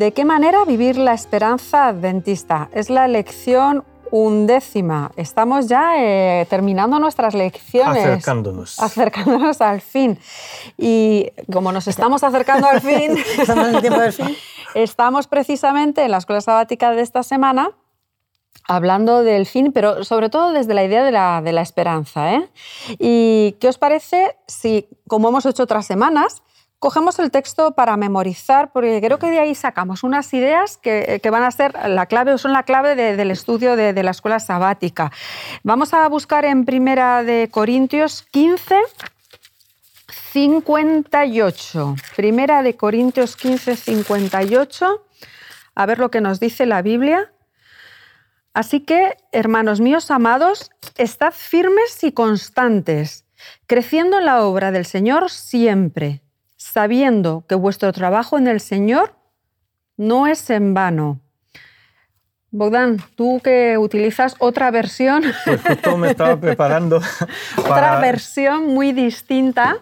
¿De qué manera vivir la esperanza adventista? Es la lección undécima. Estamos ya eh, terminando nuestras lecciones. Acercándonos. Acercándonos al fin. Y como nos estamos acercando al fin, estamos en el tiempo del fin. Estamos precisamente en la escuela sabática de esta semana hablando del fin, pero sobre todo desde la idea de la, de la esperanza. ¿eh? ¿Y qué os parece si, como hemos hecho otras semanas, cogemos el texto para memorizar, porque creo que de ahí sacamos unas ideas que, van a ser la clave, son la clave del estudio de, la escuela sabática. Vamos a buscar en Primera de Corintios 15, 58. Primera de Corintios 15, 58. A ver lo que nos dice la Biblia. Así que, hermanos míos amados, estad firmes y constantes, creciendo en la obra del Señor siempre sabiendo que vuestro trabajo en el Señor no es en vano. Bogdan, tú que utilizas otra versión. Pues justo me estaba preparando. Otra versión muy distinta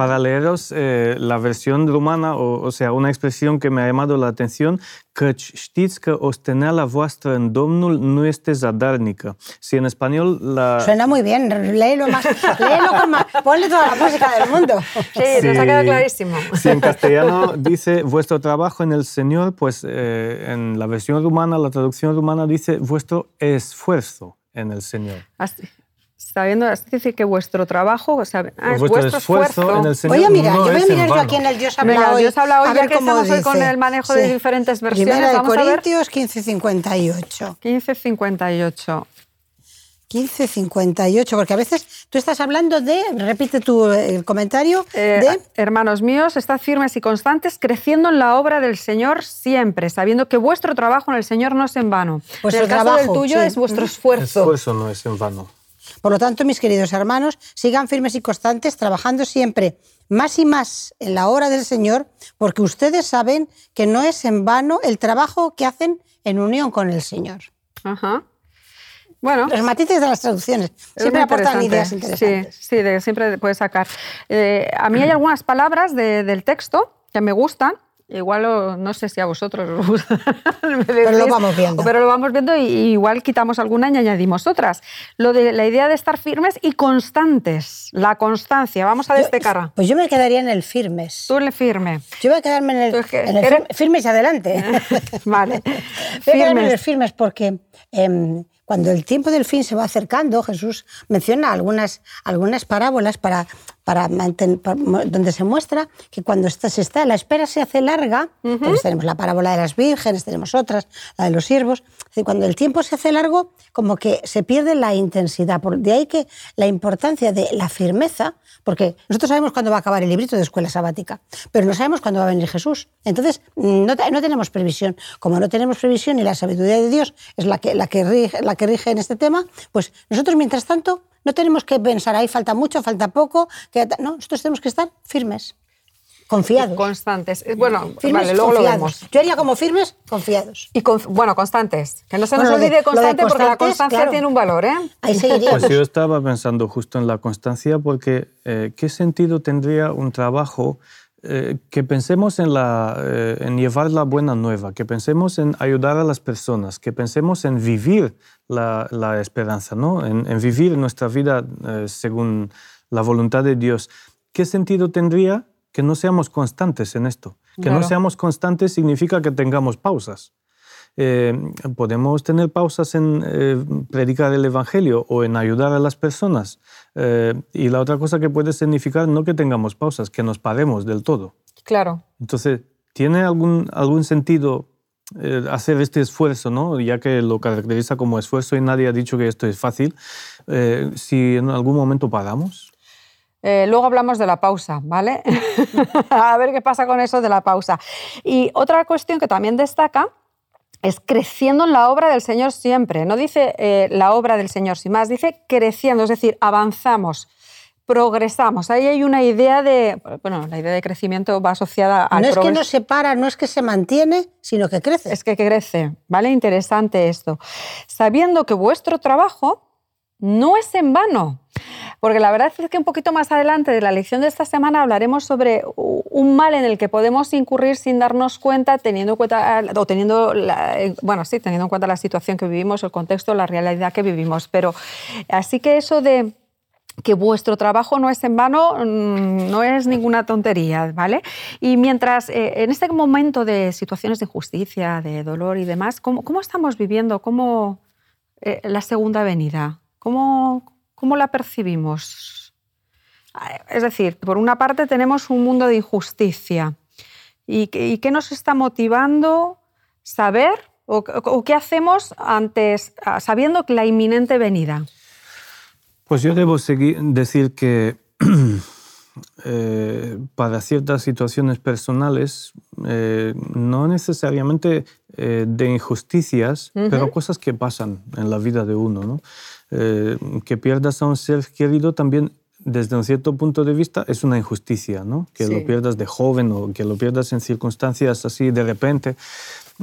para leeros eh, la versión rumana, o, sea, una expresión que me ha llamado la atención, căci știți că osteneala voastră în Domnul nu este zadarnică. Si en español la... Suena muy bien, léelo más, léelo con más, ponle toda la música del mundo. Sí, sí, nos ha quedado clarísimo. Si en castellano dice vuestro trabajo en el Señor, pues eh, en la versión rumana, la traducción rumana dice vuestro esfuerzo en el Señor. Así. Está viendo, es decir, que vuestro trabajo, o sea, ah, es vuestro, esfuerzo, en el Señor. Voy a mirar, yo voy a mirar aquí en el Dios habla Venga, hoy. Dios habla hoy, a ver ya que estamos hoy con el manejo sí. de diferentes versiones. Primera de Vamos Corintios 1558. 1558. 1558, porque a veces tú estás hablando de, repite tu el comentario, eh, de... Hermanos míos, estad firmes y constantes, creciendo en la obra del Señor siempre, sabiendo que vuestro trabajo en el Señor no es en vano. Vuestro en el caso trabajo, del tuyo sí. es vuestro esfuerzo. El esfuerzo no es en vano. Por lo tanto, mis queridos hermanos, sigan firmes y constantes, trabajando siempre más y más en la obra del Señor, porque ustedes saben que no es en vano el trabajo que hacen en unión con el Señor. Ajá. Bueno, Los matices de las traducciones es siempre aportan ideas interesantes. Sí, sí de- siempre puedes sacar. Eh, a mí hay algunas palabras de- del texto que me gustan. Igual no sé si a vosotros os gustan. me Pero lo vamos viendo. Pero lo vamos viendo y, y igual quitamos alguna y añadimos otras. Lo de la idea de estar firmes y constantes. La constancia. Vamos a destacar. Pues yo me quedaría en el firmes. Tú le firme. Yo voy a quedarme en el, es que en el firmes y adelante. Vale. Voy a quedarme en Firmes. el firmes porque em, cuando el tiempo del fin se va acercando, Jesús menciona algunas, algunas parábolas para, para donde se muestra que cuando está, se está, la espera se hace larga, entonces tenemos la parábola de las vírgenes, tenemos otras, la de los siervos, cuando el tiempo se hace largo, como que se pierde la intensidad. Por- De ahí que la importancia de la firmeza, porque nosotros sabemos cuándo va a acabar el librito de escuela sabática, pero no sabemos cuándo va a venir Jesús. Entonces, no, no tenemos previsión. Como no tenemos previsión y la sabiduría de Dios es la que, la, que rige, la que rige en este tema, pues nosotros, mientras tanto, no tenemos que pensar, ahí falta mucho, falta poco. Que, no, nosotros tenemos que estar firmes, confiados. Constantes. Eh, Bueno, firmes, vale, luego lo confiados. vemos. Yo haría como firmes, confiados. Y con- bueno, constantes. Que no se nos Bueno, lo olvide lo de constante porque la constancia claro. tiene un valor, ¿eh? Ahí seguiríamos. Pues yo estaba pensando justo en la constancia porque eh, ¿qué sentido tendría un trabajo eh, que pensemos en, la, eh, en llevar la buena nueva, que pensemos en ayudar a las personas, que pensemos en vivir la, la esperanza, ¿no? en, en vivir nuestra vida eh, según la voluntad de Dios? ¿Qué sentido tendría que no seamos constantes en esto? Que Claro. no seamos constantes significa que tengamos pausas. Eh, podemos tener pausas en eh, predicar el Evangelio o en ayudar a las personas. Eh, y la otra cosa que puede significar no que tengamos pausas, que nos paremos del todo. Claro. Entonces, ¿tiene algún, algún sentido hacer este esfuerzo, ¿no? ya que lo caracteriza como esfuerzo y nadie ha dicho que esto es fácil, si en algún momento paramos? luego hablamos de la pausa, ¿vale? a ver qué pasa con eso de la pausa. Y otra cuestión que también destaca es creciendo en la obra del Señor siempre. No dice eh, la obra del Señor sin más, dice creciendo, es decir, avanzamos, progresamos. Ahí hay una idea de, bueno, la idea de crecimiento va asociada al No es que no se para, no es que se mantiene, sino que crece. Es que crece, ¿vale? Interesante esto. Sabiendo que vuestro trabajo no es en vano. Porque la verdad es que un poquito más adelante de la lección de esta semana hablaremos sobre un mal en el que podemos incurrir sin darnos cuenta, teniendo en cuenta, o teniendo, eh, bueno, sí, teniendo en cuenta la situación que vivimos, el contexto, la realidad que vivimos. Pero así que eso de que vuestro trabajo no es en vano, mm, no es ninguna tontería, ¿vale? Y mientras eh, en este momento de situaciones de injusticia, de dolor y demás, ¿cómo, estamos viviendo cómo, eh, la segunda venida? ¿Cómo, ¿Cómo la percibimos? Es decir, por una parte tenemos un mundo de injusticia. ¿Y, qué nos está motivando saber o, qué hacemos antes, sabiendo que la inminente venida? Pues yo debo decir que eh, para ciertas situaciones personales, eh, no necesariamente eh, de injusticias, pero cosas que pasan en la vida de uno. ¿no? Eh, que pierdas a un ser querido también desde un cierto punto de vista es una injusticia, ¿no? Que lo pierdas de joven o que lo pierdas en circunstancias así de repente.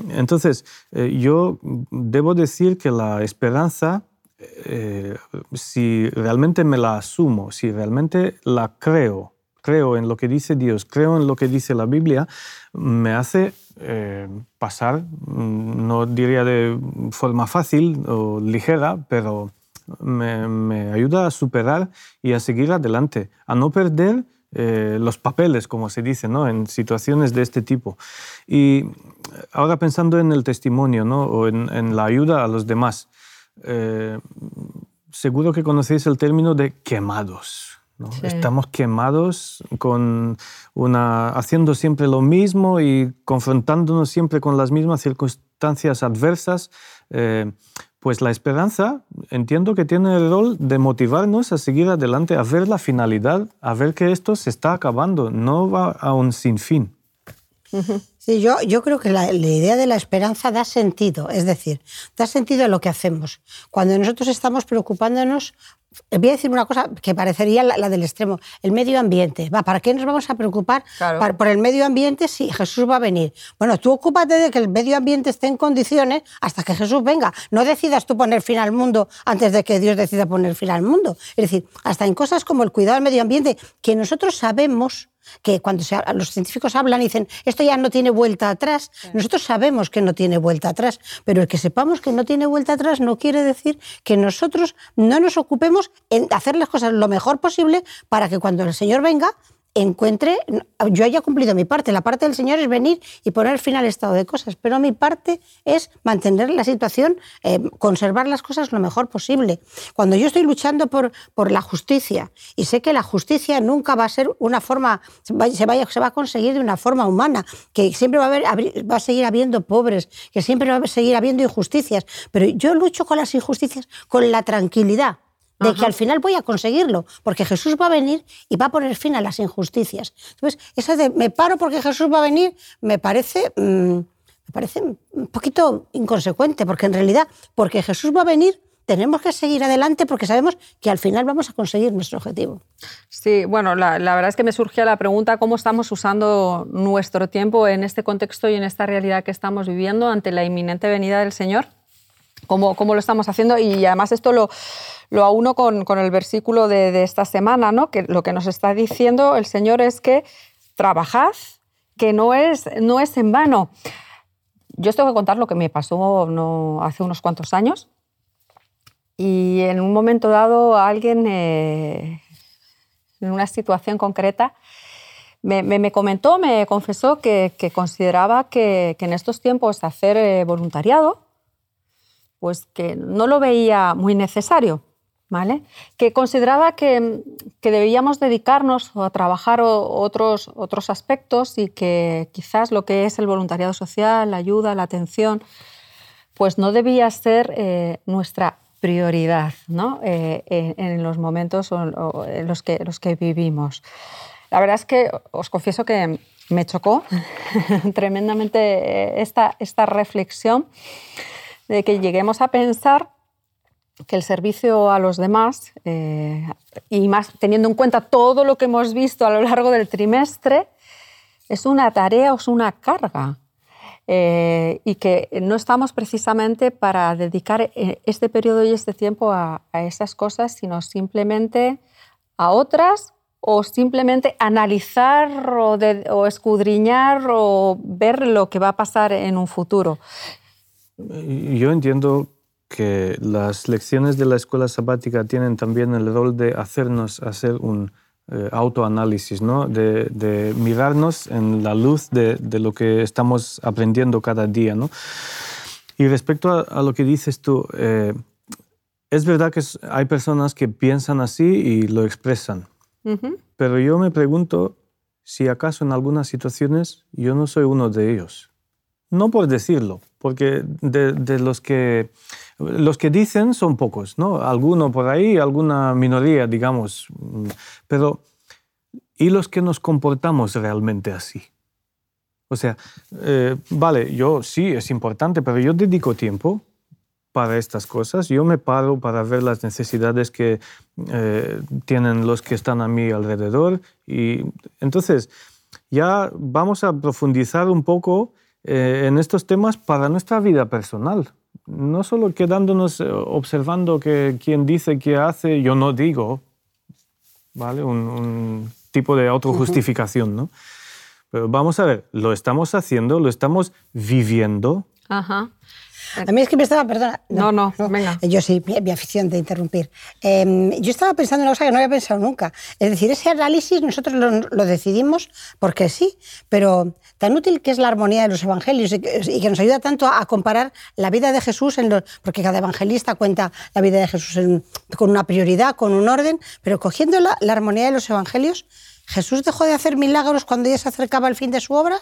Entonces, eh, yo debo decir que la esperanza, eh, si realmente me la asumo, si realmente la creo, creo en lo que dice Dios, creo en lo que dice la Biblia, me hace pasar, mm, no diría de forma fácil o ligera, pero me, ayuda a superar y a seguir adelante, a no perder eh, los papeles, como se dice, ¿no? en situaciones de este tipo. Y ahora pensando en el testimonio ¿no? o en, la ayuda a los demás, eh, seguro que conocéis el término de quemados. Estamos quemados con una, haciendo siempre lo mismo y confrontándonos siempre con las mismas circunstancias adversas. Eh, pues la esperanza entiendo que tiene el rol de motivarnos a seguir adelante, a ver la finalidad, a ver que esto se está acabando, no va a un sinfín. Sí, yo, yo creo que la, idea de la esperanza da sentido, es decir, da sentido a lo que hacemos. Cuando nosotros estamos preocupándonos Voy a decir una cosa que parecería la, del extremo, el medio ambiente. Va, ¿Para qué nos vamos a preocupar por el medio ambiente si Jesús va a venir? Bueno, tú ocúpate de que el medio ambiente esté en condiciones hasta que Jesús venga. No decidas tú poner fin al mundo antes de que Dios decida poner fin al mundo. Es decir, hasta en cosas como el cuidado del medio ambiente, que nosotros sabemos que cuando los científicos hablan y dicen esto ya no tiene vuelta atrás, nosotros sabemos que no tiene vuelta atrás, pero el que sepamos que no tiene vuelta atrás no quiere decir que nosotros no nos ocupemos en hacer las cosas lo mejor posible para que cuando el Señor venga encuentre, yo haya cumplido mi parte. La parte del Señor es venir y poner fin al estado de cosas, pero mi parte es mantener la situación, eh, conservar las cosas lo mejor posible. Cuando yo estoy luchando por, por la justicia y sé que la justicia nunca va a ser una forma, se, vaya, se va a conseguir de una forma humana, que siempre va a, haber, va a seguir habiendo pobres, que siempre va a seguir habiendo injusticias, pero yo lucho con las injusticias con la tranquilidad de que al final voy a conseguirlo, porque Jesús va a venir y va a poner fin a las injusticias. Entonces, eso de me paro porque Jesús va a venir me parece, mm, me parece un poquito inconsecuente, porque en realidad, porque Jesús va a venir, tenemos que seguir adelante porque sabemos que al final vamos a conseguir nuestro objetivo. Sí, bueno, la, la, verdad es que me surgía la pregunta cómo estamos usando nuestro tiempo en este contexto y en esta realidad que estamos viviendo ante la inminente venida del Señor. ¿Cómo, cómo lo estamos haciendo? Y además esto lo, lo auno con, con el versículo de, esta semana, ¿no? que lo que nos está diciendo el Señor es que trabajad, que no es, no es en vano. Yo os tengo que contar lo que me pasó no, hace unos cuantos años. Y en un momento dado alguien, eh, en una situación concreta, me, comentó, me confesó que, consideraba que, en estos tiempos hacer eh, voluntariado, pues que no lo veía muy necesario, ¿vale? Que consideraba que, debíamos dedicarnos a trabajar otros, otros aspectos y que quizás lo que es el voluntariado social, la ayuda, la atención, pues no debía ser eh, nuestra prioridad ¿no? Eh, en, los momentos en los que, los que vivimos. La verdad es que os confieso que me chocó tremendamente eh, esta, esta reflexión de que lleguemos a pensar que el servicio a los demás, eh, y más teniendo en cuenta todo lo que hemos visto a lo largo del trimestre, es una tarea o es una carga. Eh, y que no estamos precisamente para dedicar este periodo y este tiempo a, esas cosas, sino simplemente a otras o simplemente analizar o, escudriñar o ver lo que va a pasar en un futuro. Yo entiendo que las lecciones de la escuela sabática tienen también el rol de hacernos hacer un eh, autoanálisis, ¿no? de, mirarnos en la luz de, lo que estamos aprendiendo cada día. ¿no? Y respecto a, lo que dices tú, eh, es verdad que hay personas que piensan así y lo expresan. Pero yo me pregunto si acaso en algunas situaciones yo no soy uno de ellos. No por decirlo, porque de, los que los que dicen son pocos, ¿no? Alguno por ahí, alguna minoría, digamos. Pero ¿y los que nos comportamos realmente así? O sea, eh, vale, yo sí, es importante, pero yo dedico tiempo, para estas cosas. Yo me paro para ver las necesidades que eh, tienen los que están a mi alrededor. Y entonces, ya vamos a profundizar un poco eh, en estos temas para nuestra vida personal. No solo quedándonos eh, observando que quien dice que hace, yo no digo, ¿vale? Un, tipo de autojustificación, ¿no? Pero vamos a ver, lo estamos haciendo, lo estamos viviendo. Ajá. A mí es que me estaba, perdona. No, no, venga. Yo sí, mi, afición de interrumpir. Em, yo estaba pensando en una cosa que no había pensado nunca. Es decir, ese análisis nosotros lo, decidimos porque sí, pero tan útil que es la armonía de los evangelios y que, nos ayuda tanto a, comparar la vida de Jesús, en porque cada evangelista cuenta la vida de Jesús con una prioridad, con un orden, pero cogiendo la, la armonía de los evangelios, ¿Jesús dejó de hacer milagros cuando ya se acercaba el fin de su obra?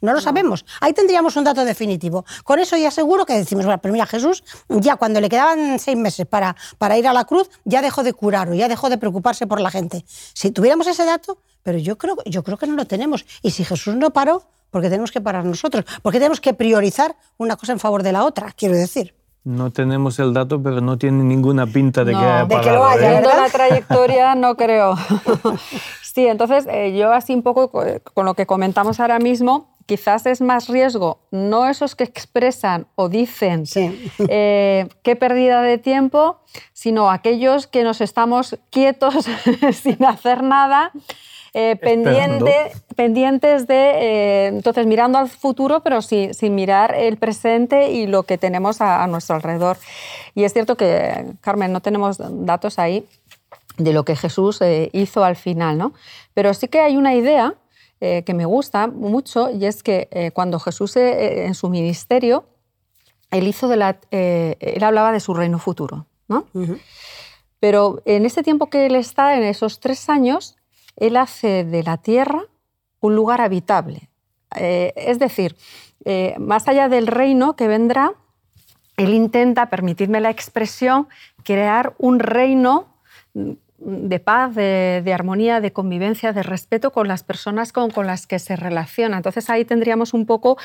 No lo sabemos. Ahí tendríamos un dato definitivo. Con eso ya seguro que decimos, bueno, pero mira, Jesús ya cuando le quedaban seis meses para, para ir a la cruz, ya dejó de curar o ya dejó de preocuparse por la gente. Si tuviéramos ese dato, pero yo creo, yo creo que no lo tenemos. Y si Jesús no paró, porque tenemos que parar nosotros, porque tenemos que priorizar una cosa en favor de la otra, quiero decir. No tenemos el dato, pero no tiene ninguna pinta de que haya de que lo haya, ¿eh? la trayectoria, no creo. sí, entonces eh, yo así un poco con lo que comentamos ahora mismo, quizás es más riesgo no esos que expresan o dicen eh, qué pérdida de tiempo, sino aquellos que nos estamos quietos sin hacer nada. Eh, pendientes de, eh, entonces mirando al futuro, pero sin, sin, mirar el presente y lo que tenemos a, nuestro alrededor. Y es cierto que, Carmen, no tenemos datos ahí de lo que Jesús hizo al final, ¿no? Pero sí que hay una idea eh, que me gusta mucho y es que eh, cuando Jesús eh, en su ministerio, él, hizo de la, él hablaba de su reino futuro. ¿no? Pero en ese tiempo que él está, en esos tres años, él hace de la tierra un lugar habitable. es decir, más allá del reino que vendrá, él intenta, permitidme la expresión, crear un reino de paz, de, armonía, de convivencia, de respeto con las personas con, las que se relaciona. Entonces ahí tendríamos un poco,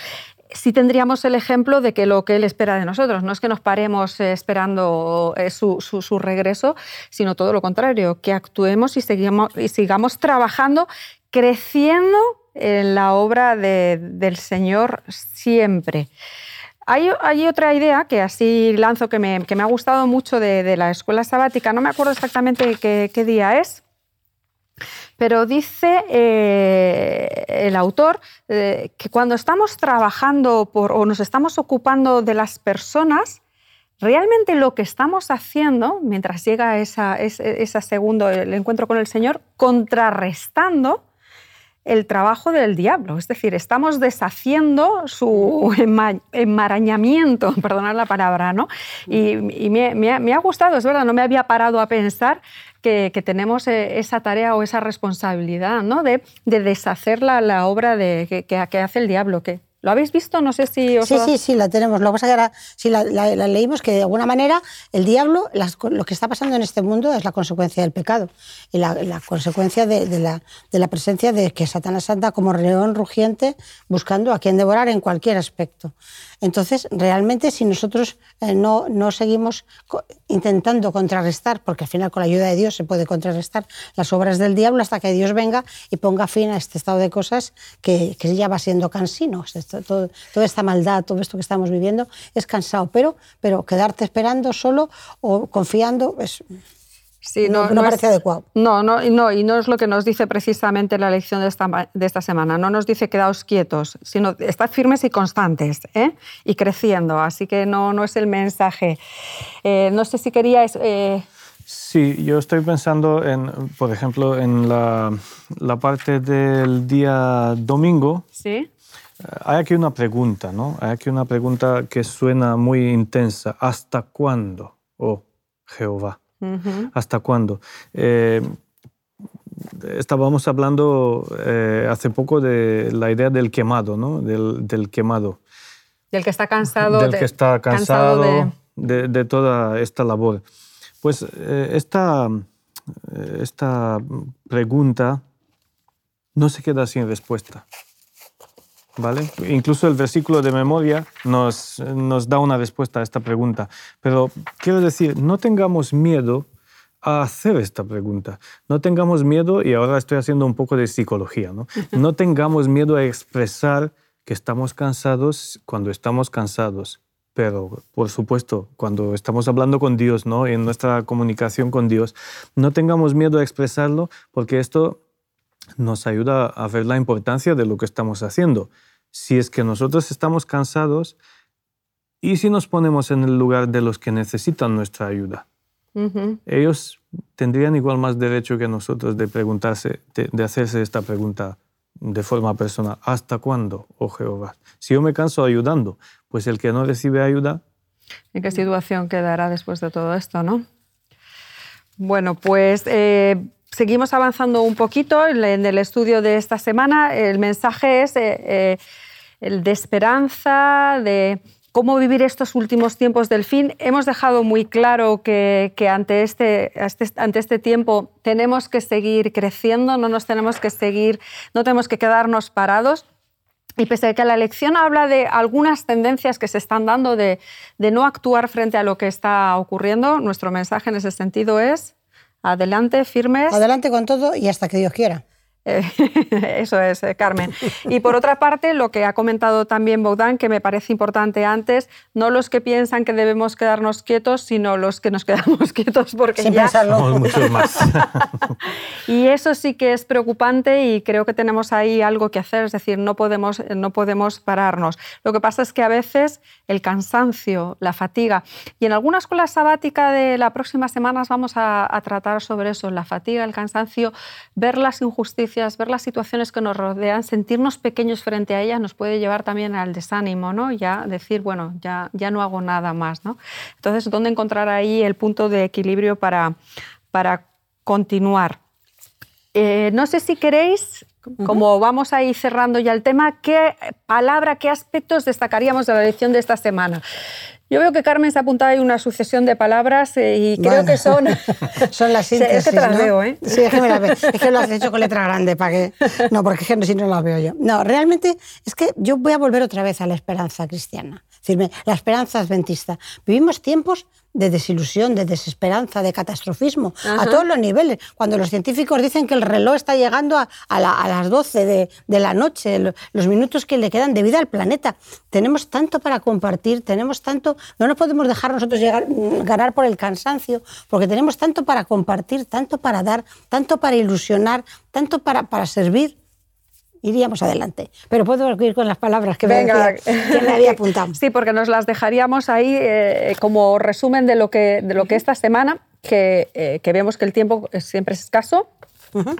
sí tendríamos el ejemplo de que lo que Él espera de nosotros, no es que nos paremos eh, esperando eh, su, regreso, sino todo lo contrario, que actuemos y, y sigamos trabajando, creciendo en la obra del Señor siempre. Hay, otra idea que así lanzo que me, ha gustado mucho de, la escuela sabática, no me acuerdo exactamente qué, día es, pero dice eh, el autor eh, que cuando estamos trabajando o nos estamos ocupando de las personas, realmente lo que estamos haciendo, mientras llega esa, esa segundo, el encuentro con el Señor, contrarrestando el trabajo del diablo, es decir, estamos deshaciendo su enmarañamiento, perdonad la palabra, ¿no? Y, me, ha gustado, es verdad, no me había parado a pensar que, tenemos eh, esa tarea o esa responsabilidad, ¿no? De, deshacer la, obra de, que, que, hace el diablo, que ¿Lo habéis visto? No sé si Sí, sí, sí, la tenemos. Lo que pasa es que ahora sí la, leímos que de alguna manera el diablo, lo que está pasando en este mundo es la consecuencia del pecado y la, consecuencia de, la, de, la, presencia de que Satanás anda como león rugiente buscando a quien devorar en cualquier aspecto. Entonces, realmente, si nosotros eh, no, no seguimos intentando contrarrestar, porque al final con la ayuda de Dios se puede contrarrestar las obras del diablo hasta que Dios venga y ponga fin a este estado de cosas que, que ya va siendo cansino. Toda esta maldad, todo esto que estamos viviendo es cansado, pero, pero quedarte esperando solo o confiando es, Sí, no, no, parece adecuado. No, no, no, y no es lo que nos dice precisamente la lección de esta, de esta semana. No nos dice quedaos quietos, sino estad firmes y constantes ¿eh? y creciendo. Así que no, no es el mensaje. Eh, no sé si queríais... Eh... Sí, yo estoy pensando, en, por ejemplo, en la, la parte del día domingo. Sí. Eh, hay aquí una pregunta, ¿no? Hay aquí una pregunta que suena muy intensa. ¿Hasta cuándo, oh Jehová? ¿Hasta cuándo? Eh, estábamos hablando eh, hace poco de la idea del quemado, ¿no? Del, quemado. Del que está cansado. Del que está cansado, de... toda esta labor. Pues eh, esta, esta pregunta no se queda sin respuesta. ¿Vale? Incluso el versículo de memoria nos, nos da una respuesta a esta pregunta. Pero quiero decir, no tengamos miedo a hacer esta pregunta. No tengamos miedo, y ahora estoy haciendo un poco de psicología, ¿no? No tengamos miedo a expresar que estamos cansados cuando estamos cansados. Pero, por supuesto, cuando estamos hablando con Dios, ¿no? En nuestra comunicación con Dios, no tengamos miedo a expresarlo porque esto nos ayuda a ver la importancia de lo que estamos haciendo. Si es que nosotros estamos cansados y si nos ponemos en el lugar de los que necesitan nuestra ayuda, ellos tendrían igual más derecho que nosotros de preguntarse, de, hacerse esta pregunta de forma personal. ¿Hasta cuándo, oh Jehová? Si yo me canso ayudando, pues el que no recibe ayuda... ¿En qué situación quedará después de todo esto, no? Bueno, pues eh, seguimos avanzando un poquito en el estudio de esta semana. El mensaje es eh, eh, de esperanza, de cómo vivir estos últimos tiempos del fin. Hemos dejado muy claro que, ante, este, este, ante este tiempo tenemos que seguir creciendo, no nos tenemos que seguir, no tenemos que quedarnos parados. Y pese a que la lección habla de algunas tendencias que se están dando de, de no actuar frente a lo que está ocurriendo, nuestro mensaje en ese sentido es Adelante, firmes. Adelante con todo y hasta que Dios quiera. Eso es, eh, Carmen. Y por otra parte, lo que ha comentado también Bogdan, que me parece importante antes, no los que piensan que debemos quedarnos quietos, sino los que nos quedamos quietos porque ya... Somos muchos más. y eso sí que es preocupante y creo que tenemos ahí algo que hacer, es decir, no podemos, no podemos pararnos. Lo que pasa es que a veces el cansancio, la fatiga, y en alguna escuela sabática de las próximas semanas vamos a tratar sobre eso, la fatiga, el cansancio, ver las injusticias ver las situaciones que nos rodean, sentirnos pequeños frente a ellas nos puede llevar también al desánimo, ¿no? Ya decir, bueno, ya, ya no hago nada más, ¿no? Entonces, ¿dónde encontrar ahí el punto de equilibrio para, para continuar? Eh, no sé si queréis, como vamos a ir cerrando ya el tema, ¿qué palabra, qué aspectos destacaríamos de la lección de esta semana? Yo veo que Carmen se ha apuntado ahí una sucesión de palabras eh, y creo que son... son las síntesis, Es que te las veo, ¿eh? Sí, es que, me las veo. es que lo has hecho con letra grande, para que... No, porque es que si no las veo yo. No, realmente es que yo voy a volver otra vez a la esperanza cristiana. Es decir, la esperanza adventista. Vivimos tiempos de desilusión, de desesperanza, de catastrofismo, a todos los niveles. Cuando los científicos dicen que el reloj está llegando a, las 12 de, la noche, los minutos que le quedan de vida al planeta, tenemos tanto para compartir, tenemos tanto, no nos podemos dejar nosotros llegar, ganar por el cansancio, porque tenemos tanto para compartir, tanto para dar, tanto para ilusionar, tanto para, para servir iríamos adelante. Pero puedo ir con las palabras que, me, había apuntado. Sí, porque nos las dejaríamos ahí eh, como resumen de lo que, de lo que esta semana, que, eh, que vemos que el tiempo siempre es escaso,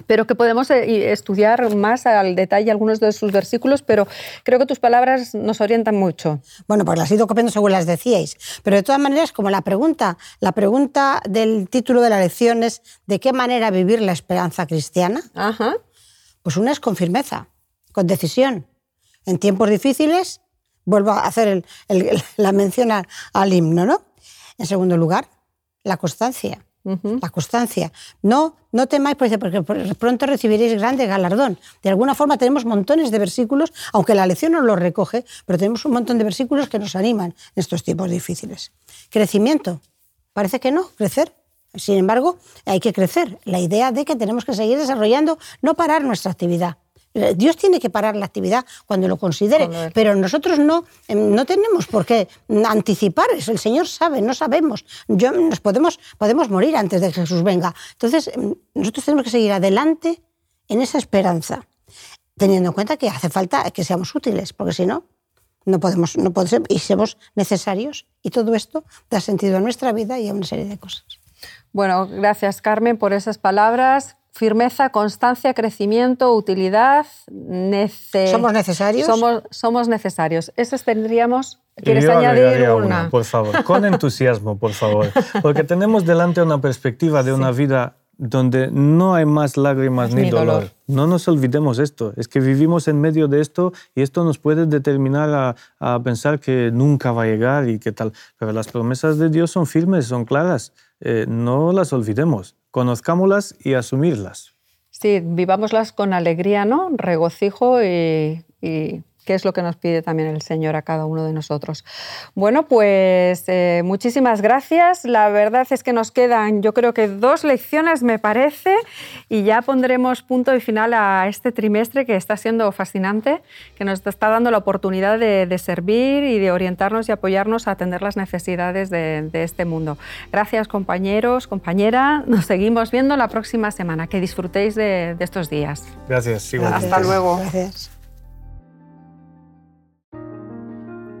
pero que podemos eh, estudiar más al detalle algunos de sus versículos, pero creo que tus palabras nos orientan mucho. Bueno, pues las he ido copiando según las decíais, pero de todas maneras, como la pregunta, la pregunta del título de la lección es ¿de qué manera vivir la esperanza cristiana? Pues una es con firmeza, con decisión. En tiempos difíciles, vuelvo a hacer la mención al himno, ¿no? En segundo lugar, la constancia la constancia. No, no temáis, porque pronto recibiréis grande galardón. De alguna forma tenemos montones de versículos, aunque la lección no los recoge, pero tenemos un montón de versículos que nos animan en estos tiempos difíciles. Crecimiento. Parece que no, crecer. Sin embargo, hay que crecer. La idea de que tenemos que seguir desarrollando, no parar nuestra actividad. Eh, Dios tiene que parar la actividad cuando lo considere, pero nosotros no, em, no tenemos por qué anticipar eso. El Señor sabe, no sabemos. Yo, nos podemos, podemos morir antes de que Jesús venga. Entonces, em, nosotros tenemos que seguir adelante en esa esperanza, teniendo en cuenta que hace falta que seamos útiles, porque si no, no podemos, no podemos y somos necesarios. Y todo esto da sentido a nuestra vida y a una serie de cosas. Bueno, gracias Carmen por esas palabras firmeza, constancia, crecimiento, utilidad. ¿Somos necesarios? Somos, somos necesarios. Esos tendríamos. ¿Quieres añadir una? Por favor, con entusiasmo, por favor. Porque tenemos delante una perspectiva de una vida donde no hay más lágrimas ni, dolor. No nos olvidemos esto, es que vivimos en medio de esto y esto nos puede determinar a, a, pensar que nunca va a llegar y qué tal. Pero las promesas de Dios son firmes, son claras, eh, no las olvidemos conozcámoslas y asumirlas. Sí, vivámoslas con alegría, ¿no? Regocijo y, y que es lo que nos pide también el Señor a cada uno de nosotros. Bueno, pues eh, muchísimas gracias. La verdad es que nos quedan, yo creo que dos lecciones, me parece, y ya pondremos punto y final a este trimestre que está siendo fascinante, que nos está dando la oportunidad de, servir y de orientarnos y apoyarnos a atender las necesidades de, este mundo. Gracias, compañeros, compañera. Nos seguimos viendo la próxima semana. Que disfrutéis de, estos días. Gracias. Hasta luego. Gracias.